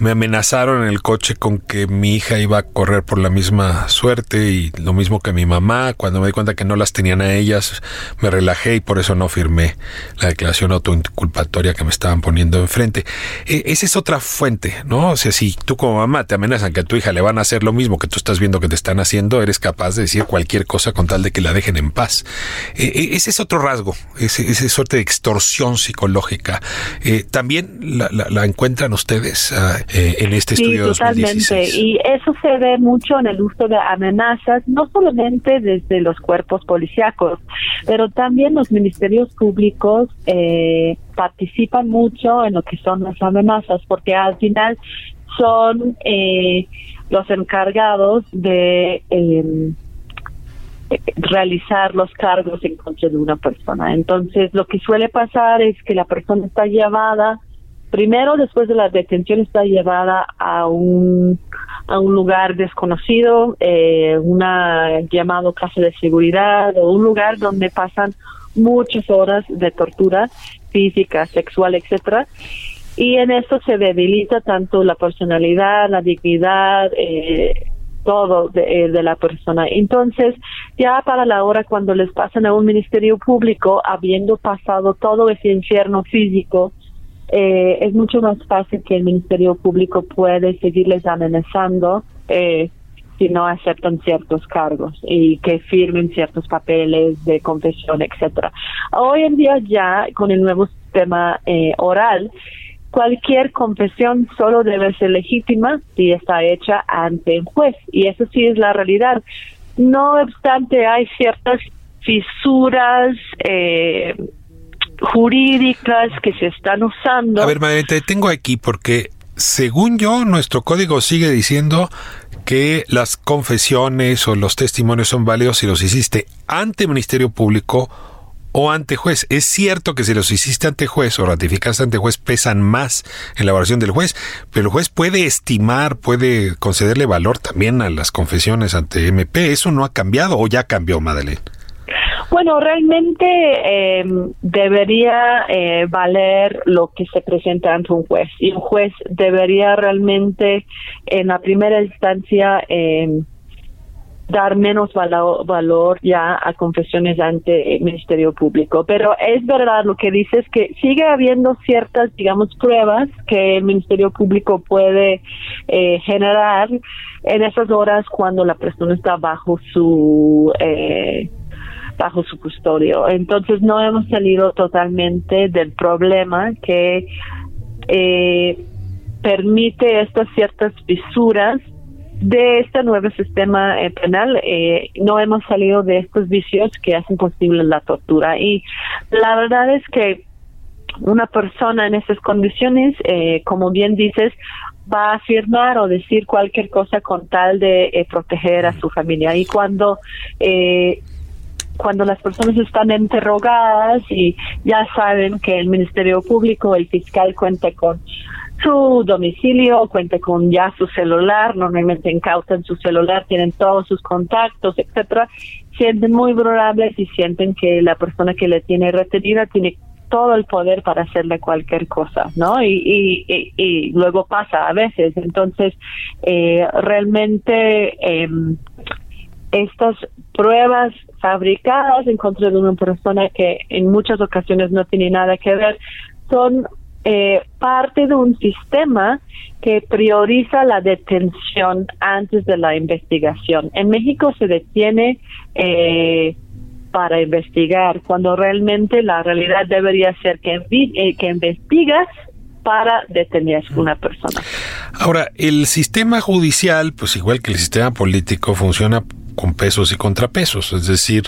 me amenazaron en el coche con que mi hija iba a correr por la misma suerte y lo mismo que mi mamá. Cuando me di cuenta que no las tenían a ellas, me relajé y por eso no firmé la declaración autoinculpatoria que me estaban poniendo enfrente. E, esa es otra fuente, ¿no? O sea, si tú como mamá te amenazan que a tu hija le van a hacer lo mismo que tú estás viendo que te están haciendo, eres capaz de decir cualquier cosa con tal de que la dejen en paz. E, e, ese es otro rasgo, esa suerte de extorsión psicológica. Eh, También la, la, encuentran ustedes. Ah, eh, en este estudio sí, totalmente. Y eso se ve mucho en el uso de amenazas, no solamente desde los cuerpos policíacos, pero también los ministerios públicos eh, participan mucho en lo que son las amenazas, porque al final son eh, los encargados de em, realizar los cargos en contra de una persona. Entonces, lo que suele pasar es que la persona está llevada Primero, después de la detención, está llevada a un, a un lugar desconocido, eh, una llamado casa de seguridad o un lugar donde pasan muchas horas de tortura física, sexual, etcétera. Y en esto se debilita tanto la personalidad, la dignidad, eh, todo de, eh, de, la persona. Entonces, ya para la hora cuando les pasan a un ministerio público, habiendo pasado todo ese infierno físico, eh, es mucho más fácil que el Ministerio Público puede seguirles amenazando eh, si no aceptan ciertos cargos y que firmen ciertos papeles de confesión, etcétera. Hoy en día ya con el nuevo sistema eh, oral, cualquier confesión solo debe ser legítima si está hecha ante un juez y eso sí es la realidad. No obstante, hay ciertas fisuras eh, jurídicas que se están usando. A ver, madre, te detengo aquí porque según yo, nuestro código sigue diciendo que las confesiones o los testimonios son válidos si los hiciste ante Ministerio Público o ante juez. Es cierto que si los hiciste ante juez o ratificaste ante juez pesan más en la evaluación del juez, pero el juez puede estimar, puede concederle valor también a las confesiones ante MP. ¿Eso no ha cambiado o ya cambió, Madeleine? Bueno, realmente eh, debería eh, valer lo que se presenta ante un juez y un juez debería realmente en la primera instancia eh, dar menos valor, ya a confesiones ante el Ministerio Público. Pero es verdad lo que dices que sigue habiendo ciertas, digamos, pruebas que el Ministerio Público puede eh, generar en esas horas cuando la persona está bajo su eh, bajo su custodio. Entonces no hemos salido totalmente del problema que eh, permite estas ciertas fisuras de este nuevo sistema eh, penal. Eh, no hemos salido de estos vicios que hacen posible la tortura. Y la verdad es que una persona en esas condiciones, eh, como bien dices, va a afirmar o decir cualquier cosa con tal de proteger a su familia. Y cuando cuando las personas están interrogadas y ya saben que el Ministerio Público, el fiscal cuenta con su domicilio, cuente con ya su celular, normalmente incautan su celular, tienen todos sus contactos, etcétera, sienten muy vulnerables y sienten que la persona que le tiene retenida tiene todo el poder para hacerle cualquier cosa, ¿no? Y, y, y, luego pasa a veces. Entonces, eh, realmente eh, estas pruebas fabricadas en contra de una persona que en muchas ocasiones no tiene nada que ver son eh, parte de un sistema que prioriza la detención antes de la investigación. En México se detiene eh, para investigar, cuando realmente la realidad debería ser que, eh, investigas para detener una persona. Ahora, el sistema judicial, pues igual que el sistema político, funciona con pesos y contrapesos, es decir,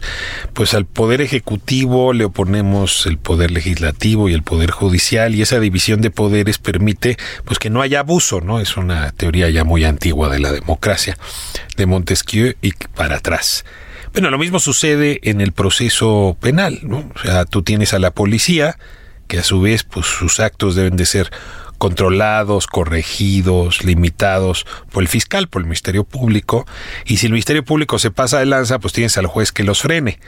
pues al poder ejecutivo le oponemos el poder legislativo y el poder judicial y esa división de poderes permite pues que no haya abuso, ¿no? Es una teoría ya muy antigua de la democracia de Montesquieu y para atrás. Bueno, lo mismo sucede en el proceso penal, ¿no? O sea, tú tienes a la policía que a su vez pues sus actos deben de ser controlados, corregidos, limitados por el fiscal, por el Ministerio Público, y si el Ministerio Público se pasa de lanza, pues tienes al juez que los frene.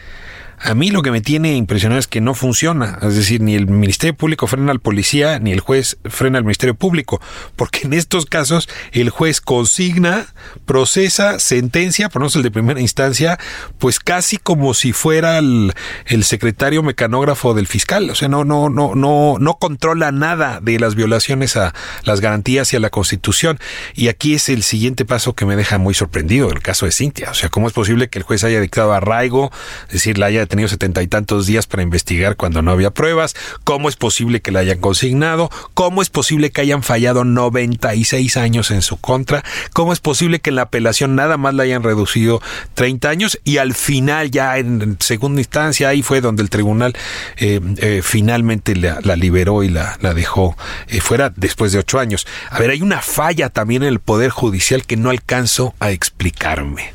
A mí lo que me tiene impresionado es que no funciona. Es decir, ni el Ministerio Público frena al policía, ni el juez frena al Ministerio Público. Porque en estos casos el juez consigna, procesa, sentencia, por el de primera instancia, pues casi como si fuera el, secretario mecanógrafo del fiscal. O sea, no, no, no, no, no controla nada de las violaciones a las garantías y a la Constitución. Y aquí es el siguiente paso que me deja muy sorprendido, el caso de Cintia. O sea, ¿cómo es posible que el juez haya dictado arraigo, es decir, la haya tenido setenta y tantos días para investigar cuando no había pruebas, cómo es posible que la hayan consignado, cómo es posible que hayan fallado 96 años en su contra, cómo es posible que en la apelación nada más la hayan reducido 30 años y al final ya en segunda instancia ahí fue donde el tribunal eh, eh, finalmente la, liberó y la, dejó eh, fuera después de ocho años. A ver, hay una falla también en el Poder Judicial que no alcanzo a explicarme.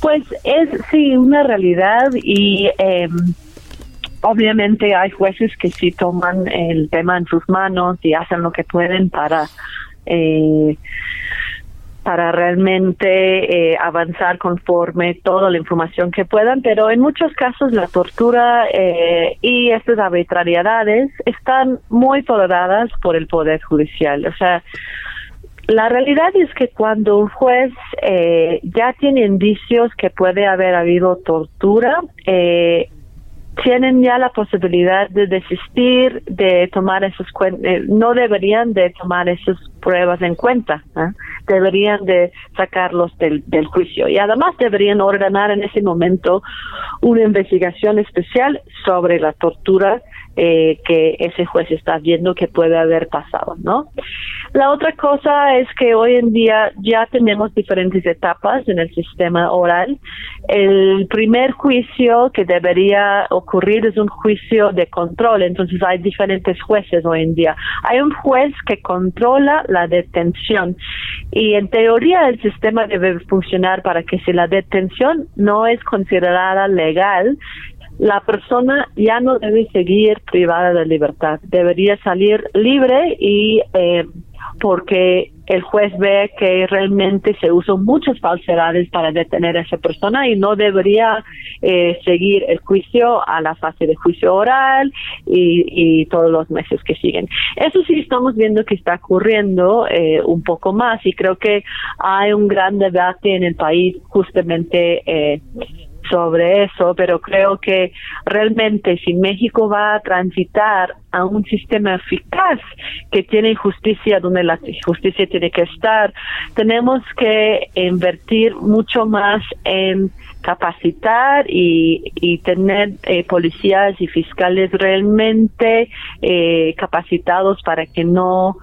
Pues es sí una realidad y eh, obviamente hay jueces que sí toman el tema en sus manos y hacen lo que pueden para eh, para realmente eh, avanzar conforme toda la información que puedan, pero en muchos casos la tortura eh, y estas arbitrariedades están muy toleradas por el Poder Judicial. O sea, la realidad es que cuando un juez eh, ya tiene indicios que puede haber habido tortura, eh, tienen ya la posibilidad de desistir de tomar esos eh, no deberían de tomar esas pruebas en cuenta, deberían de sacarlos del, del juicio y además deberían ordenar en ese momento una investigación especial sobre la tortura eh, que ese juez está viendo que puede haber pasado, ¿no? La otra cosa es que hoy en día ya tenemos diferentes etapas en el sistema oral. El primer juicio que debería ocurrir es un juicio de control, entonces hay diferentes jueces hoy en día. Hay un juez que controla la detención. Y en teoría el sistema debe funcionar para que si la detención no es considerada legal, la persona ya no debe seguir privada de libertad, debería salir libre y eh, porque el juez ve que realmente se usan muchas falsedades para detener a esa persona y no debería eh, seguir el juicio a la fase de juicio oral y, y, todos los meses que siguen. Eso sí estamos viendo que está ocurriendo eh, un poco más y creo que hay un gran debate en el país justamente eh, sobre eso, pero creo que realmente si México va a transitar a un sistema eficaz que tiene justicia donde la justicia tiene que estar, tenemos que invertir mucho más en capacitar y, y tener eh, policías y fiscales realmente eh, capacitados para que no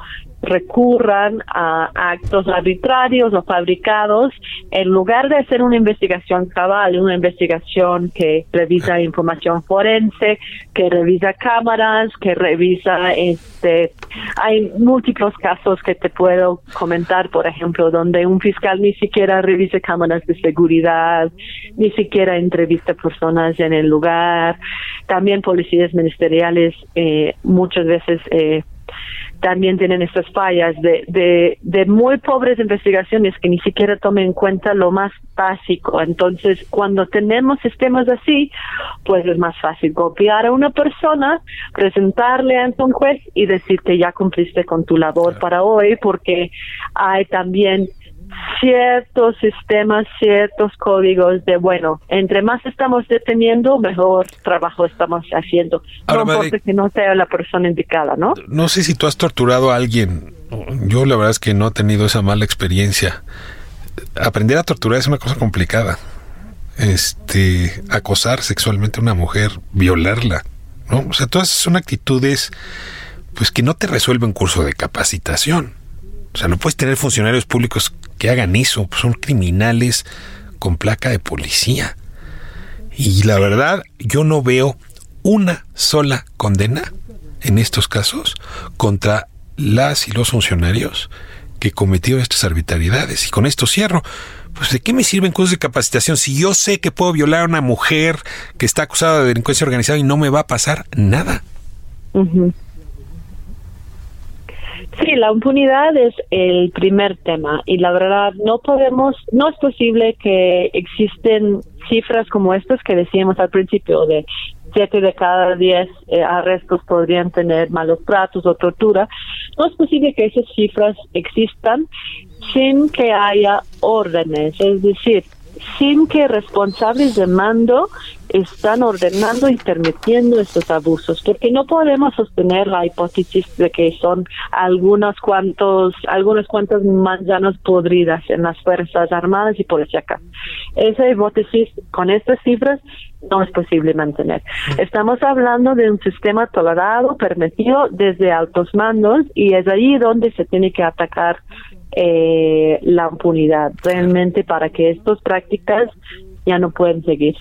recurran a actos arbitrarios o fabricados en lugar de hacer una investigación cabal, una investigación que revisa información forense, que revisa cámaras, que revisa este hay múltiples casos que te puedo comentar, por ejemplo, donde un fiscal ni siquiera revisa cámaras de seguridad, ni siquiera entrevista personas en el lugar. También policías ministeriales eh, muchas veces eh, también tienen estas fallas de, de, de muy pobres investigaciones que ni siquiera tomen en cuenta lo más básico. Entonces, cuando tenemos sistemas así, pues es más fácil copiar a una persona, presentarle ante un juez y decirte ya cumpliste con tu labor para hoy, porque hay también ciertos sistemas, ciertos códigos de, bueno, entre más estamos deteniendo, mejor trabajo estamos haciendo. no importa que no sea la persona indicada, ¿no? No sé si tú has torturado a alguien. Yo la verdad es que no he tenido esa mala experiencia. Aprender a torturar es una cosa complicada. Este, acosar sexualmente a una mujer, violarla, ¿no? O sea, todas son actitudes pues que no te resuelven curso de capacitación. O sea, no puedes tener funcionarios públicos que hagan eso, pues son criminales con placa de policía. Y la verdad, yo no veo una sola condena en estos casos contra las y los funcionarios que cometieron estas arbitrariedades. Y con esto cierro. Pues de qué me sirven cursos de capacitación si yo sé que puedo violar a una mujer que está acusada de delincuencia organizada y no me va a pasar nada. Sí, la impunidad es el primer tema y la verdad no podemos, no es posible que existen cifras como estas que decíamos al principio de siete de cada diez eh, arrestos podrían tener malos tratos o tortura. No es posible que esas cifras existan sin que haya órdenes, es decir, sin que responsables de mando están ordenando y permitiendo estos abusos, porque no podemos sostener la hipótesis de que son algunos cuantos, algunas cuantas manzanas podridas en las Fuerzas Armadas y policíacas. Esa hipótesis con estas cifras no es posible mantener. Estamos hablando de un sistema tolerado, permitido desde altos mandos y es ahí donde se tiene que atacar eh, la impunidad realmente para que estas prácticas ya no pueden seguir.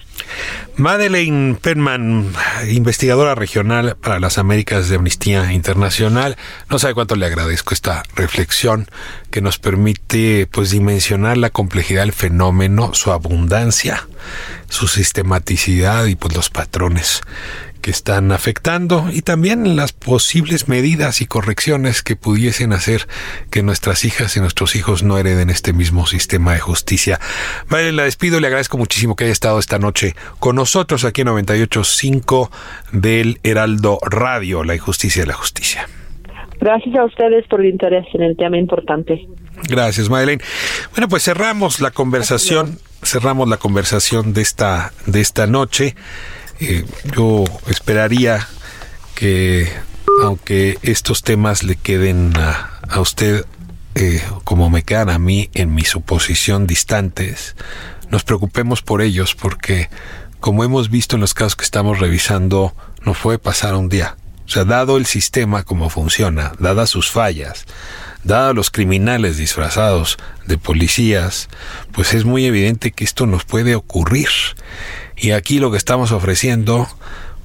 Madeleine Penman, investigadora regional para las Américas de Amnistía Internacional, no sabe cuánto le agradezco esta reflexión que nos permite pues dimensionar la complejidad del fenómeno, su abundancia, su sistematicidad y pues los patrones que están afectando y también las posibles medidas y correcciones que pudiesen hacer que nuestras hijas y nuestros hijos no hereden este mismo sistema de justicia. Vale, la despido, le agradezco muchísimo que haya estado esta noche con nosotros aquí en 98.5 del Heraldo Radio, la injusticia de la justicia. Gracias a ustedes por el interés en el tema importante. Gracias, Madeleine. Bueno, pues cerramos la conversación, cerramos la conversación de esta, de esta noche. Eh, yo esperaría que, aunque estos temas le queden a, usted eh, como me quedan a mí en mi suposición distantes, nos preocupemos por ellos porque, como hemos visto en los casos que estamos revisando, no puede pasar un día. O sea, dado el sistema como funciona, dadas sus fallas, dados los criminales disfrazados de policías, pues es muy evidente que esto nos puede ocurrir. Y aquí lo que estamos ofreciendo,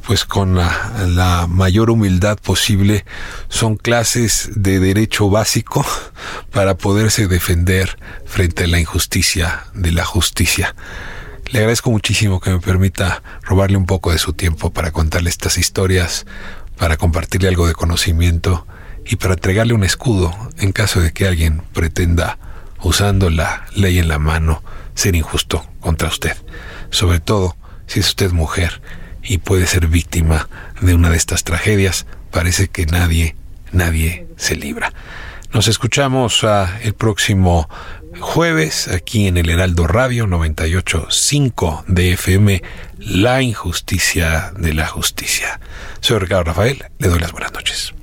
pues con la, mayor humildad posible, son clases de derecho básico para poderse defender frente a la injusticia de la justicia. Le agradezco muchísimo que me permita robarle un poco de su tiempo para contarle estas historias, para compartirle algo de conocimiento y para entregarle un escudo en caso de que alguien pretenda, usando la ley en la mano, ser injusto contra usted. Sobre todo, si es usted mujer y puede ser víctima de una de estas tragedias, parece que nadie, nadie se libra. Nos escuchamos ah, el próximo jueves aquí en el Heraldo Radio 98.5 de FM, La Injusticia de la Justicia. Soy Ricardo Rafael, le doy las buenas noches.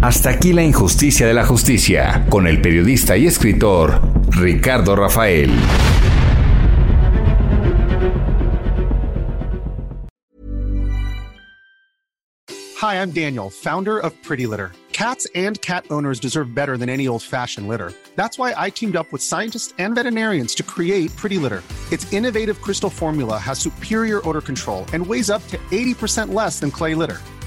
Hasta aquí la injusticia de la justicia, con el periodista y escritor Ricardo Rafael. Hi, I'm Daniel, founder of Pretty Litter. Cats and cat owners deserve better than any old-fashioned litter. That's why I teamed up with scientists and veterinarians to create Pretty Litter. Its innovative crystal formula has superior odor control and weighs up to 80% less than clay litter.